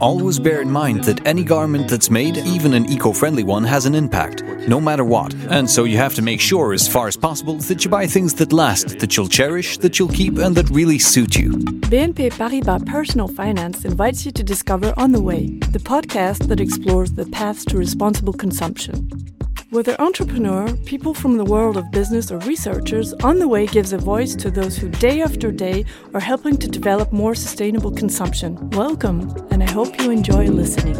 Always bear in mind that any garment that's made, even an eco friendly one, has an impact, no matter what. And so you have to make sure, as far as possible, that you buy things that last, that you'll cherish, that you'll keep, and that really suit you. BNP Paribas Personal Finance invites you to discover On the Way, the podcast that explores the paths to responsible consumption. Whether entrepreneur, people from the world of business, or researchers, On the Way gives a voice to those who day after day are helping to develop more sustainable consumption. Welcome, and I hope you enjoy listening.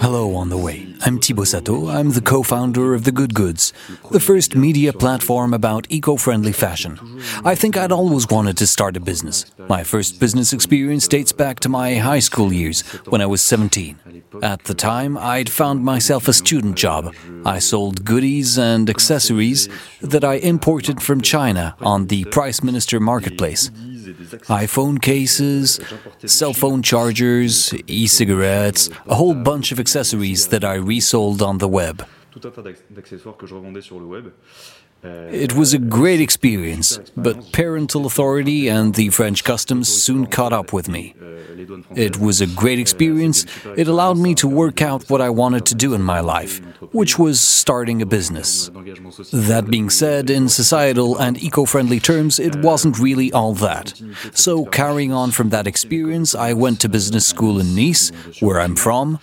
Hello, On the Way. I'm Thibaut Satto. I'm the co founder of The Good Goods, the first media platform about eco friendly fashion. I think I'd always wanted to start a business. My first business experience dates back to my high school years when I was 17. At the time, I'd found myself a student job. I sold goodies and accessories that I imported from China on the Price Minister marketplace iPhone cases, cell phone chargers, e cigarettes, a whole bunch of accessories that I resold on the web. It was a great experience, but parental authority and the French customs soon caught up with me. It was a great experience. It allowed me to work out what I wanted to do in my life, which was starting a business. That being said, in societal and eco friendly terms, it wasn't really all that. So, carrying on from that experience, I went to business school in Nice, where I'm from.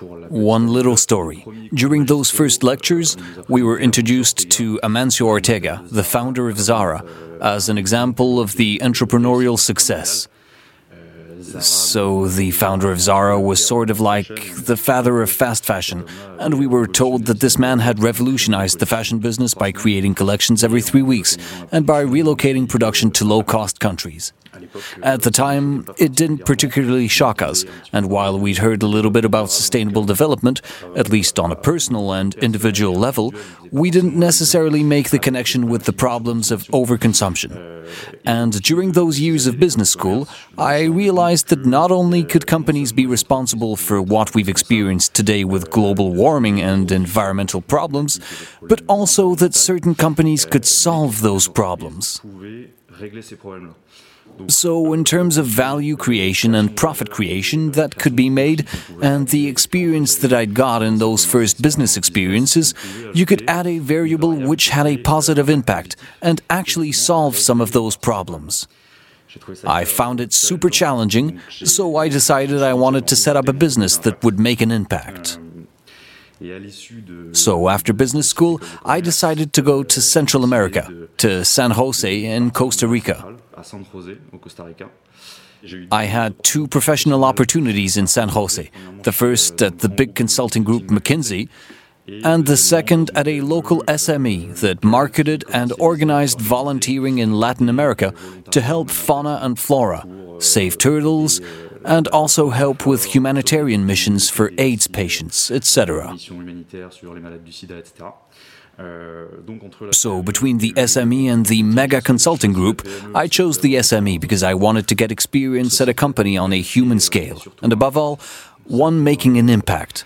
One little story. During those first lectures, we were introduced to Amancio Ortega, the founder of Zara, as an example of the entrepreneurial success. So, the founder of Zara was sort of like the father of fast fashion, and we were told that this man had revolutionized the fashion business by creating collections every three weeks and by relocating production to low cost countries. At the time, it didn't particularly shock us, and while we'd heard a little bit about sustainable development, at least on a personal and individual level, we didn't necessarily make the connection with the problems of overconsumption. And during those years of business school, I realized that not only could companies be responsible for what we've experienced today with global warming and environmental problems, but also that certain companies could solve those problems. So, in terms of value creation and profit creation that could be made, and the experience that I'd got in those first business experiences, you could add a variable which had a positive impact and actually solve some of those problems. I found it super challenging, so I decided I wanted to set up a business that would make an impact. So, after business school, I decided to go to Central America, to San Jose in Costa Rica. I had two professional opportunities in San Jose. The first at the big consulting group McKinsey, and the second at a local SME that marketed and organized volunteering in Latin America to help fauna and flora, save turtles, and also help with humanitarian missions for AIDS patients, etc. So, between the SME and the Mega Consulting Group, I chose the SME because I wanted to get experience at a company on a human scale, and above all, one making an impact.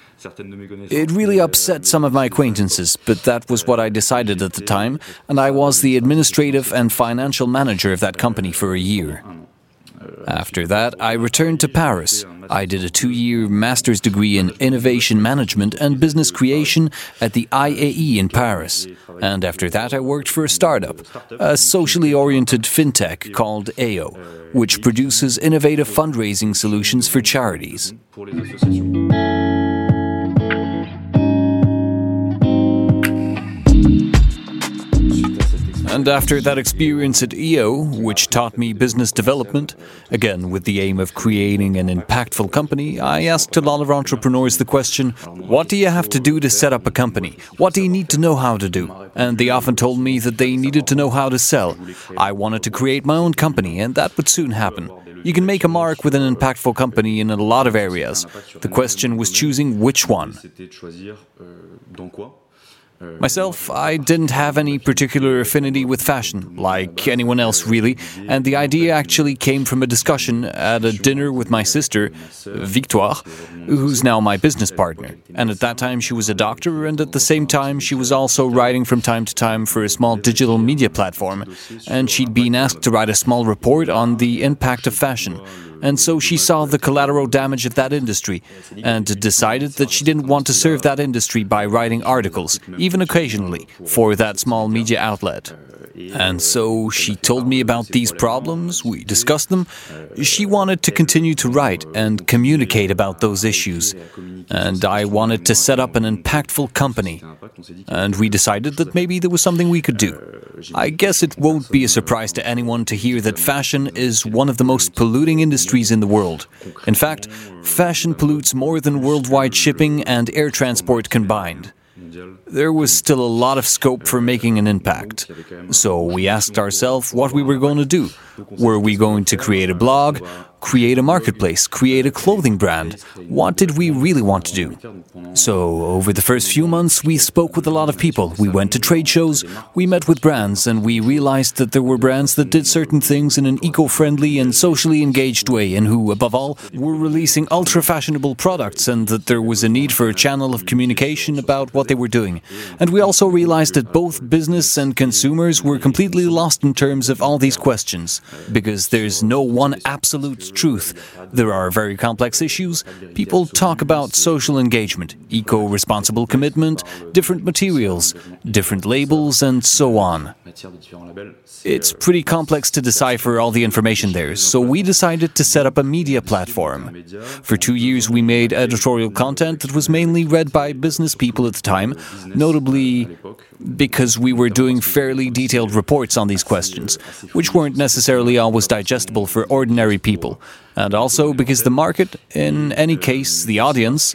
It really upset some of my acquaintances, but that was what I decided at the time, and I was the administrative and financial manager of that company for a year. After that, I returned to Paris. I did a two year master's degree in innovation management and business creation at the IAE in Paris. And after that, I worked for a startup, a socially oriented fintech called AO, which produces innovative fundraising solutions for charities. And after that experience at EO, which taught me business development, again with the aim of creating an impactful company, I asked a lot of entrepreneurs the question what do you have to do to set up a company? What do you need to know how to do? And they often told me that they needed to know how to sell. I wanted to create my own company, and that would soon happen. You can make a mark with an impactful company in a lot of areas. The question was choosing which one. Myself, I didn't have any particular affinity with fashion, like anyone else really, and the idea actually came from a discussion at a dinner with my sister, Victoire, who's now my business partner. And at that time, she was a doctor, and at the same time, she was also writing from time to time for a small digital media platform, and she'd been asked to write a small report on the impact of fashion and so she saw the collateral damage of that industry and decided that she didn't want to serve that industry by writing articles, even occasionally, for that small media outlet. And so she told me about these problems, we discussed them. She wanted to continue to write and communicate about those issues. And I wanted to set up an impactful company. And we decided that maybe there was something we could do. I guess it won't be a surprise to anyone to hear that fashion is one of the most polluting industries in the world. In fact, fashion pollutes more than worldwide shipping and air transport combined there was still a lot of scope for making an impact. So we asked ourselves what we were going to do. Were we going to create a blog? create a marketplace, create a clothing brand. What did we really want to do? So, over the first few months, we spoke with a lot of people. We went to trade shows, we met with brands, and we realized that there were brands that did certain things in an eco friendly and socially engaged way, and who, above all, were releasing ultra fashionable products, and that there was a need for a channel of communication about what they were doing. And we also realized that both business and consumers were completely lost in terms of all these questions, because there's no one absolute truth. There are very complex issues. People talk about social engagement, eco responsible commitment, different materials, different labels, and so on. It's pretty complex to decipher all the information there, so we decided to set up a media platform. For two years, we made editorial content that was mainly read by business people at the time, notably because we were doing fairly detailed reports on these questions, which weren't necessarily always digestible for ordinary people, and also because the market, in any case, the audience,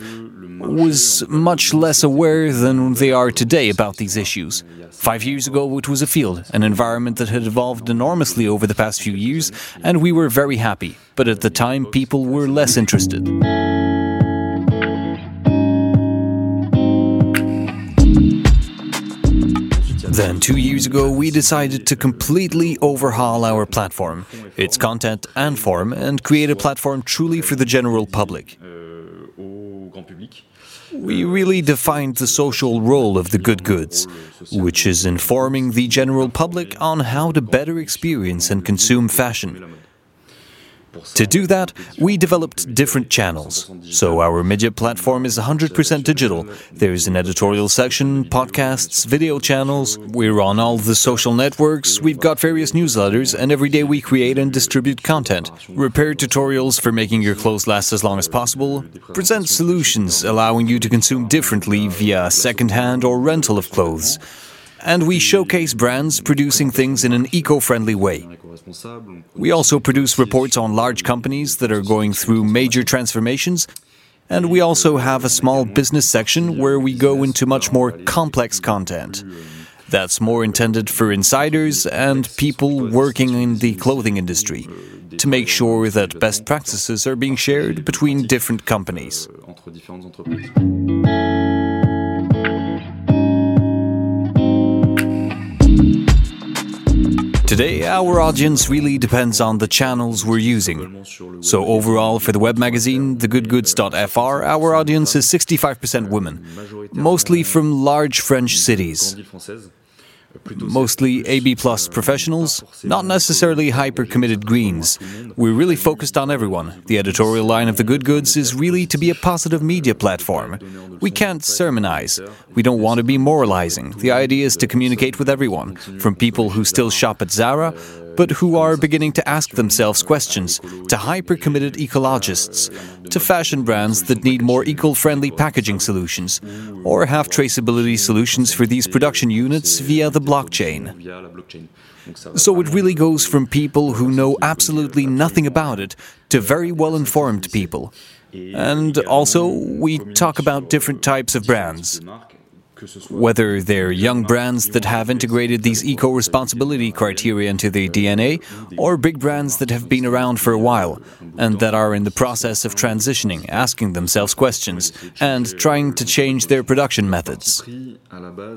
was much less aware than they are today about these issues. Five years ago, it was a field, an environment that had evolved enormously over the past few years, and we were very happy. But at the time, people were less interested. Then, two years ago, we decided to completely overhaul our platform, its content and form, and create a platform truly for the general public. We really defined the social role of the good goods, which is informing the general public on how to better experience and consume fashion. To do that, we developed different channels. So our media platform is 100% digital. There's an editorial section, podcasts, video channels. We're on all the social networks. We've got various newsletters, and every day we create and distribute content. Repair tutorials for making your clothes last as long as possible. Present solutions allowing you to consume differently via second-hand or rental of clothes and we showcase brands producing things in an eco friendly way. We also produce reports on large companies that are going through major transformations, and we also have a small business section where we go into much more complex content. That's more intended for insiders and people working in the clothing industry to make sure that best practices are being shared between different companies. Today, our audience really depends on the channels we're using. So, overall, for the web magazine, thegoodgoods.fr, our audience is 65% women, mostly from large French cities mostly AB plus professionals, not necessarily hyper committed greens. We're really focused on everyone. The editorial line of the Good Goods is really to be a positive media platform. We can't sermonize. We don't want to be moralizing. The idea is to communicate with everyone, from people who still shop at Zara but who are beginning to ask themselves questions, to hyper committed ecologists, to fashion brands that need more eco friendly packaging solutions, or have traceability solutions for these production units via the blockchain. So it really goes from people who know absolutely nothing about it to very well informed people. And also, we talk about different types of brands. Whether they're young brands that have integrated these eco responsibility criteria into their DNA, or big brands that have been around for a while and that are in the process of transitioning, asking themselves questions, and trying to change their production methods.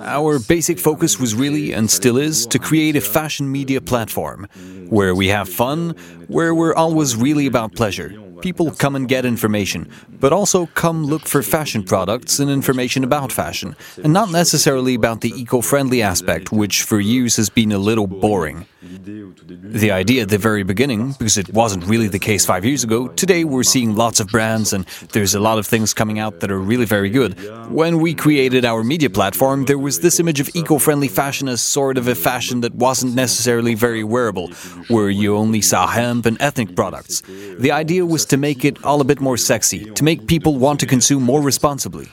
Our basic focus was really, and still is, to create a fashion media platform where we have fun, where we're always really about pleasure people come and get information, but also come look for fashion products and information about fashion, and not necessarily about the eco friendly aspect, which for years has been a little boring. The idea at the very beginning, because it wasn't really the case five years ago, today we're seeing lots of brands and there's a lot of things coming out that are really very good. When we created our media platform, there was this image of eco friendly fashion as sort of a fashion that wasn't necessarily very wearable, where you only saw hemp and ethnic products. The idea was to make it all a bit more sexy, to make people want to consume more responsibly.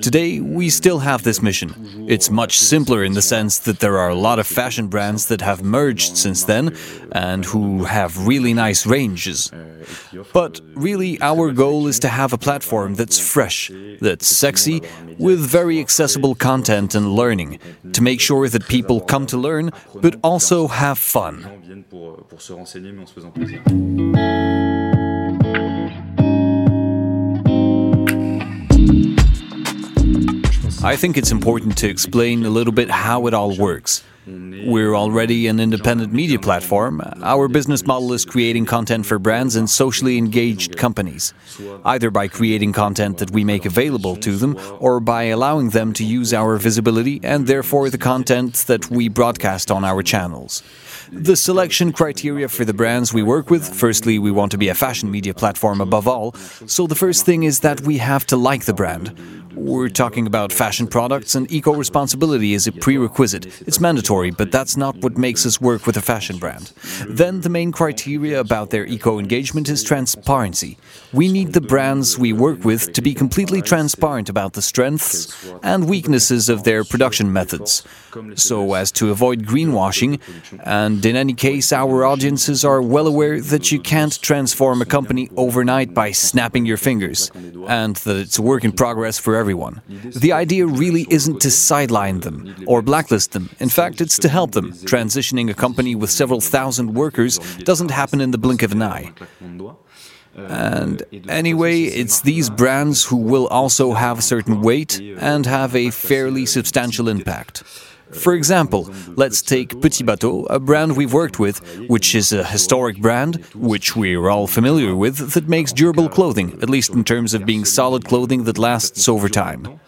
Today, we still have this mission. It's much simpler in the sense that there are a lot of fashion brands that have merged since then and who have really nice ranges. But really, our goal is to have a platform that's fresh, that's sexy, with very accessible content and learning, to make sure that people come to learn, but also have fun. I think it's important to explain a little bit how it all works. We're already an independent media platform. Our business model is creating content for brands and socially engaged companies, either by creating content that we make available to them or by allowing them to use our visibility and therefore the content that we broadcast on our channels. The selection criteria for the brands we work with firstly, we want to be a fashion media platform above all, so the first thing is that we have to like the brand. We're talking about fashion products, and eco responsibility is a prerequisite. It's mandatory, but that's not what makes us work with a fashion brand. Then, the main criteria about their eco engagement is transparency. We need the brands we work with to be completely transparent about the strengths and weaknesses of their production methods, so as to avoid greenwashing. And in any case, our audiences are well aware that you can't transform a company overnight by snapping your fingers, and that it's a work in progress for everyone. The idea really isn't to sideline them or blacklist them. In fact, it's to help them. Transitioning a company with several thousand workers doesn't happen in the blink of an eye. And anyway, it's these brands who will also have a certain weight and have a fairly substantial impact. For example, let's take Petit Bateau, a brand we've worked with, which is a historic brand, which we're all familiar with, that makes durable clothing, at least in terms of being solid clothing that lasts over time.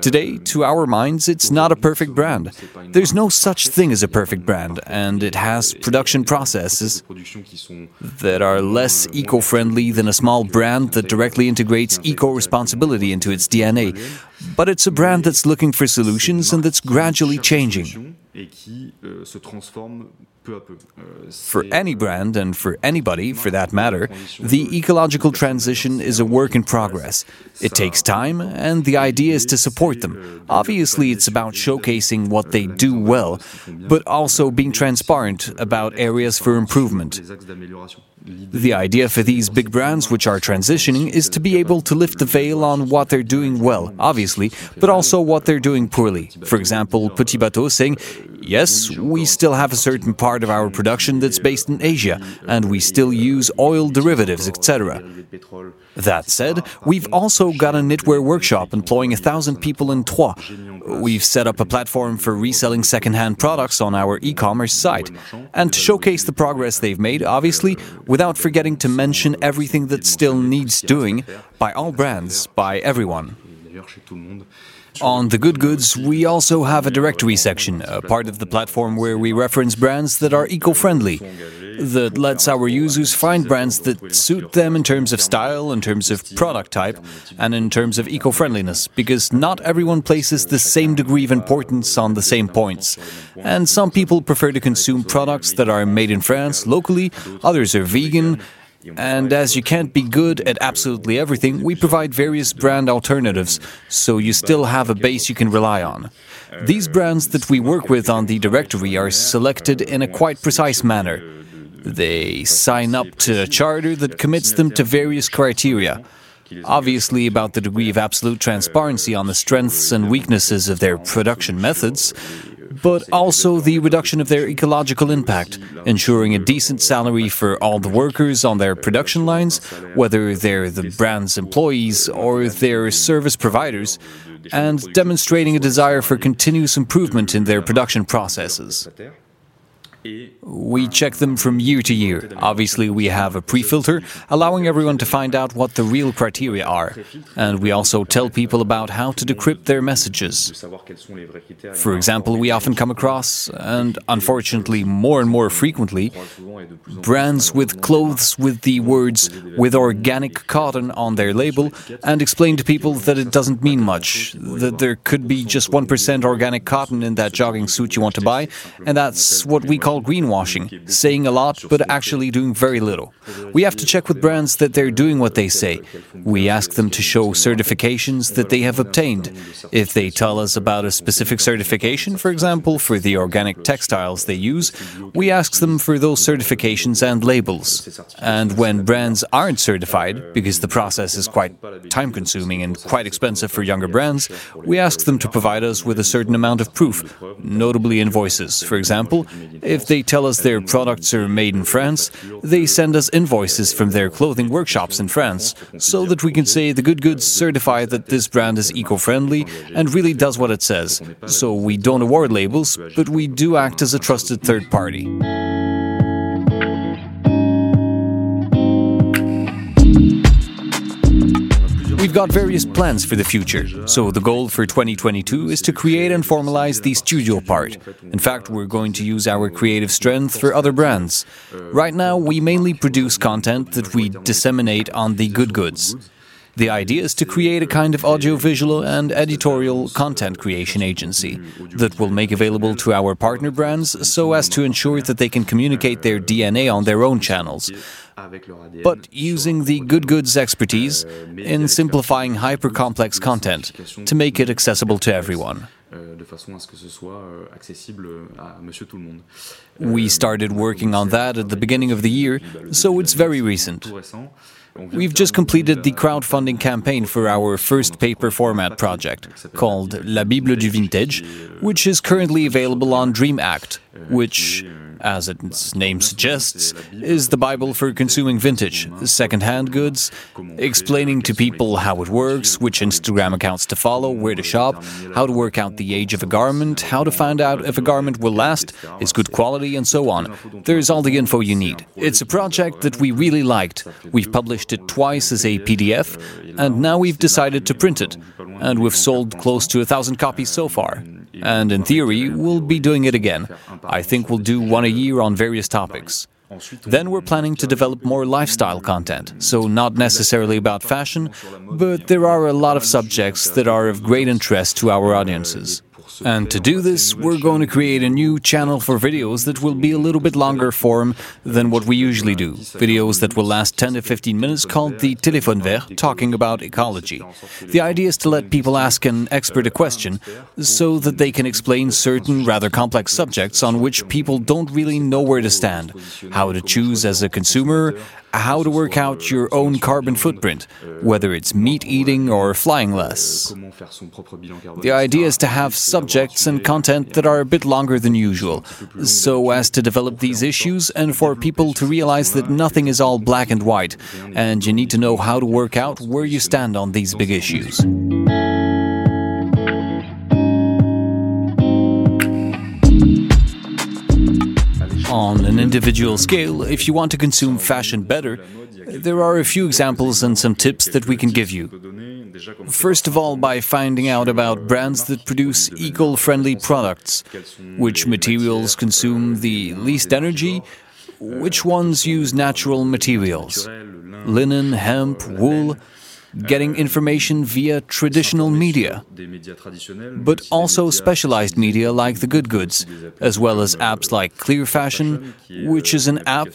Today, to our minds, it's not a perfect brand. There's no such thing as a perfect brand, and it has production processes that are less eco friendly than a small brand that directly integrates eco responsibility into its DNA. But it's a brand that's looking for solutions and that's gradually changing. For any brand, and for anybody for that matter, the ecological transition is a work in progress. It takes time, and the idea is to support them. Obviously, it's about showcasing what they do well, but also being transparent about areas for improvement. The idea for these big brands which are transitioning is to be able to lift the veil on what they're doing well, obviously, but also what they're doing poorly. For example, Petit Bateau saying, Yes, we still have a certain part of our production that's based in Asia, and we still use oil derivatives, etc. That said, we've also got a knitwear workshop employing a thousand people in Troyes. We've set up a platform for reselling secondhand products on our e commerce site. And to showcase the progress they've made, obviously, without forgetting to mention everything that still needs doing by all brands, by everyone. On the good goods, we also have a directory section, a part of the platform where we reference brands that are eco friendly, that lets our users find brands that suit them in terms of style, in terms of product type, and in terms of eco friendliness, because not everyone places the same degree of importance on the same points. And some people prefer to consume products that are made in France locally, others are vegan and as you can't be good at absolutely everything, we provide various brand alternatives, so you still have a base you can rely on. These brands that we work with on the directory are selected in a quite precise manner. They sign up to a charter that commits them to various criteria. obviously about the degree of absolute transparency on the strengths and weaknesses of their production methods, but also the reduction of their ecological impact, ensuring a decent salary for all the workers on their production lines, whether they're the brand's employees or their service providers, and demonstrating a desire for continuous improvement in their production processes. We check them from year to year. Obviously, we have a pre filter, allowing everyone to find out what the real criteria are. And we also tell people about how to decrypt their messages. For example, we often come across, and unfortunately more and more frequently, brands with clothes with the words with organic cotton on their label and explain to people that it doesn't mean much, that there could be just 1% organic cotton in that jogging suit you want to buy, and that's what we call greenwashing, saying a lot but actually doing very little. We have to check with brands that they're doing what they say. We ask them to show certifications that they have obtained. If they tell us about a specific certification, for example, for the organic textiles they use, we ask them for those certifications and labels. And when brands aren't certified, because the process is quite time consuming and quite expensive for younger brands, we ask them to provide us with a certain amount of proof, notably invoices. For example, if if they tell us their products are made in France, they send us invoices from their clothing workshops in France, so that we can say the good goods certify that this brand is eco friendly and really does what it says. So we don't award labels, but we do act as a trusted third party. We've got various plans for the future, so the goal for 2022 is to create and formalize the studio part. In fact, we're going to use our creative strength for other brands. Right now, we mainly produce content that we disseminate on the good goods. The idea is to create a kind of audiovisual and editorial content creation agency that will make available to our partner brands so as to ensure that they can communicate their DNA on their own channels but using the good goods expertise in simplifying hyper complex content to make it accessible to everyone. We started working on that at the beginning of the year, so it's very recent. We've just completed the crowdfunding campaign for our first paper format project, called La Bible du Vintage, which is currently available on DreamAct, which as its name suggests, is the Bible for consuming vintage, second-hand goods, explaining to people how it works, which Instagram accounts to follow, where to shop, how to work out the age of a garment, how to find out if a garment will last, is good quality, and so on. There's all the info you need. It's a project that we really liked. We've published it twice as a PDF, and now we've decided to print it. And we've sold close to a thousand copies so far and in theory, we'll be doing it again. I think we'll do one a year on various topics. Then we're planning to develop more lifestyle content, so not necessarily about fashion, but there are a lot of subjects that are of great interest to our audiences. And to do this, we're going to create a new channel for videos that will be a little bit longer form than what we usually do. Videos that will last 10 to 15 minutes called the Téléphone Vert, talking about ecology. The idea is to let people ask an expert a question so that they can explain certain rather complex subjects on which people don't really know where to stand. How to choose as a consumer, how to work out your own carbon footprint, whether it's meat eating or flying less. The idea is to have subjects and content that are a bit longer than usual, so as to develop these issues and for people to realize that nothing is all black and white, and you need to know how to work out where you stand on these big issues. On an individual scale, if you want to consume fashion better, there are a few examples and some tips that we can give you. First of all, by finding out about brands that produce eco friendly products, which materials consume the least energy, which ones use natural materials, linen, hemp, wool getting information via traditional media, but also specialized media like the Good Goods, as well as apps like Clear Fashion, which is an app,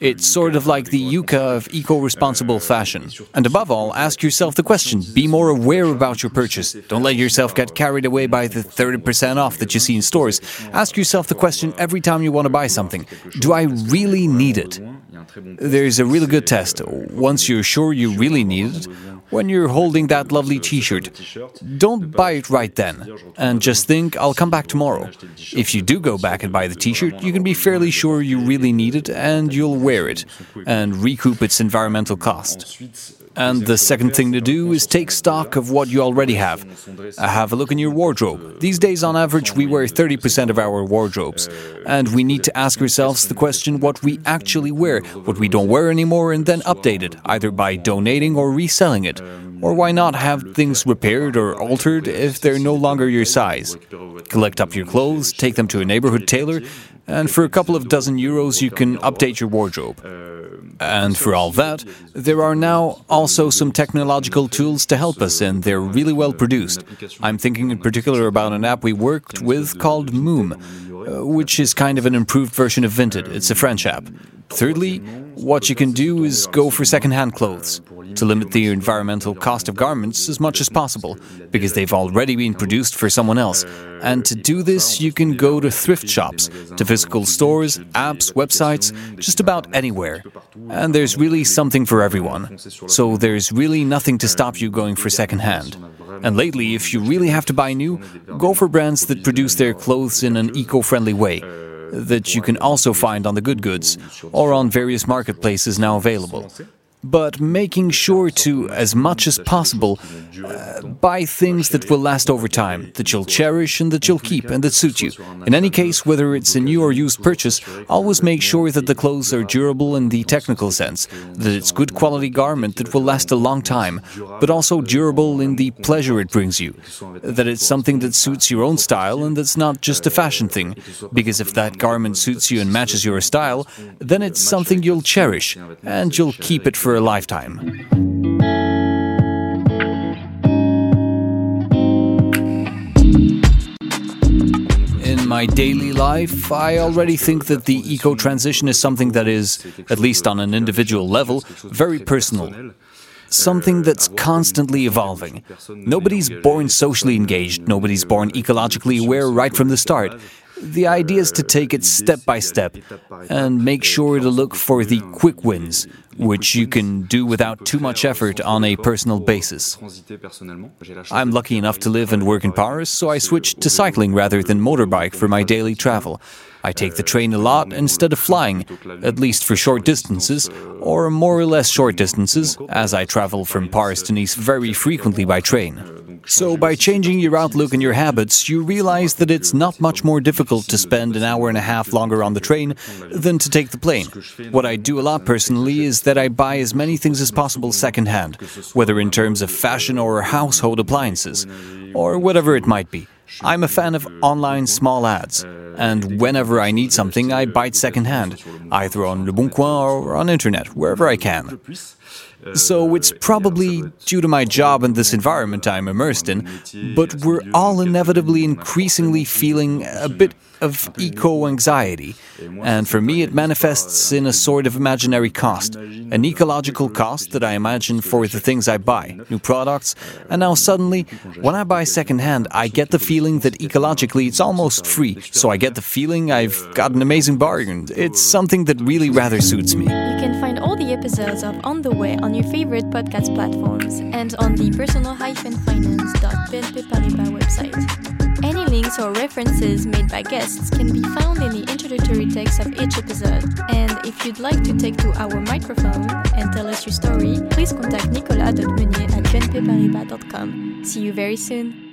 it's sort of like the Yuka of eco responsible fashion. And above all, ask yourself the question be more aware about your purchase. Don't let yourself get carried away by the 30% off that you see in stores. Ask yourself the question every time you want to buy something Do I really need it? There's a really good test. Once you're sure you really need it, when you're holding that lovely t shirt, don't buy it right then, and just think, I'll come back tomorrow. If you do go back and buy the t shirt, you can be fairly sure you really need it and you'll wear it, and recoup its environmental cost. And the second thing to do is take stock of what you already have. Uh, have a look in your wardrobe. These days, on average, we wear 30% of our wardrobes. And we need to ask ourselves the question what we actually wear, what we don't wear anymore, and then update it, either by donating or reselling it. Or why not have things repaired or altered if they're no longer your size? Collect up your clothes, take them to a neighborhood tailor, and for a couple of dozen euros, you can update your wardrobe. And for all that, there are now also some technological tools to help us, and they're really well produced. I'm thinking in particular about an app we worked with called Moom, uh, which is kind of an improved version of Vinted. It's a French app. Thirdly, what you can do is go for second-hand clothes to limit the environmental cost of garments as much as possible, because they've already been produced for someone else. And to do this, you can go to thrift shops, to physical stores, apps, websites, just about anywhere. And there's really something for everyone. So there's really nothing to stop you going for second-hand. And lately, if you really have to buy new, go for brands that produce their clothes in an eco-friendly way that you can also find on the Good Goods or on various marketplaces now available but making sure to, as much as possible, uh, buy things that will last over time, that you'll cherish and that you'll keep and that suit you. In any case, whether it's a new or used purchase, always make sure that the clothes are durable in the technical sense, that it's good quality garment that will last a long time, but also durable in the pleasure it brings you, that it's something that suits your own style and that's not just a fashion thing, because if that garment suits you and matches your style, then it's something you'll cherish and you'll keep it for a lifetime. In my daily life, I already think that the eco transition is something that is, at least on an individual level, very personal something that's constantly evolving. Nobody's born socially engaged, nobody's born ecologically aware right from the start. The idea is to take it step by step and make sure to look for the quick wins, which you can do without too much effort on a personal basis. I'm lucky enough to live and work in Paris, so I switched to cycling rather than motorbike for my daily travel. I take the train a lot instead of flying, at least for short distances, or more or less short distances, as I travel from Paris to Nice very frequently by train. So, by changing your outlook and your habits, you realize that it's not much more difficult to spend an hour and a half longer on the train than to take the plane. What I do a lot personally is that I buy as many things as possible secondhand, whether in terms of fashion or household appliances, or whatever it might be. I'm a fan of online small ads, and whenever I need something, I buy it secondhand, either on Le Bon Coin or on internet, wherever I can. So it's probably due to my job and this environment I'm immersed in, but we're all inevitably increasingly feeling a bit of eco anxiety. And for me, it manifests in a sort of imaginary cost, an ecological cost that I imagine for the things I buy, new products. And now suddenly, when I buy secondhand, I get the feeling that ecologically it's almost free. So I get the feeling I've got an amazing bargain. It's something that really rather suits me. You can find all the episodes of On the Way on your favorite podcast platforms and on the personal-finance.bnp website. Links or references made by guests can be found in the introductory text of each episode. And if you'd like to take to our microphone and tell us your story, please contact nicolas.meunier at bnpparibas.com. See you very soon.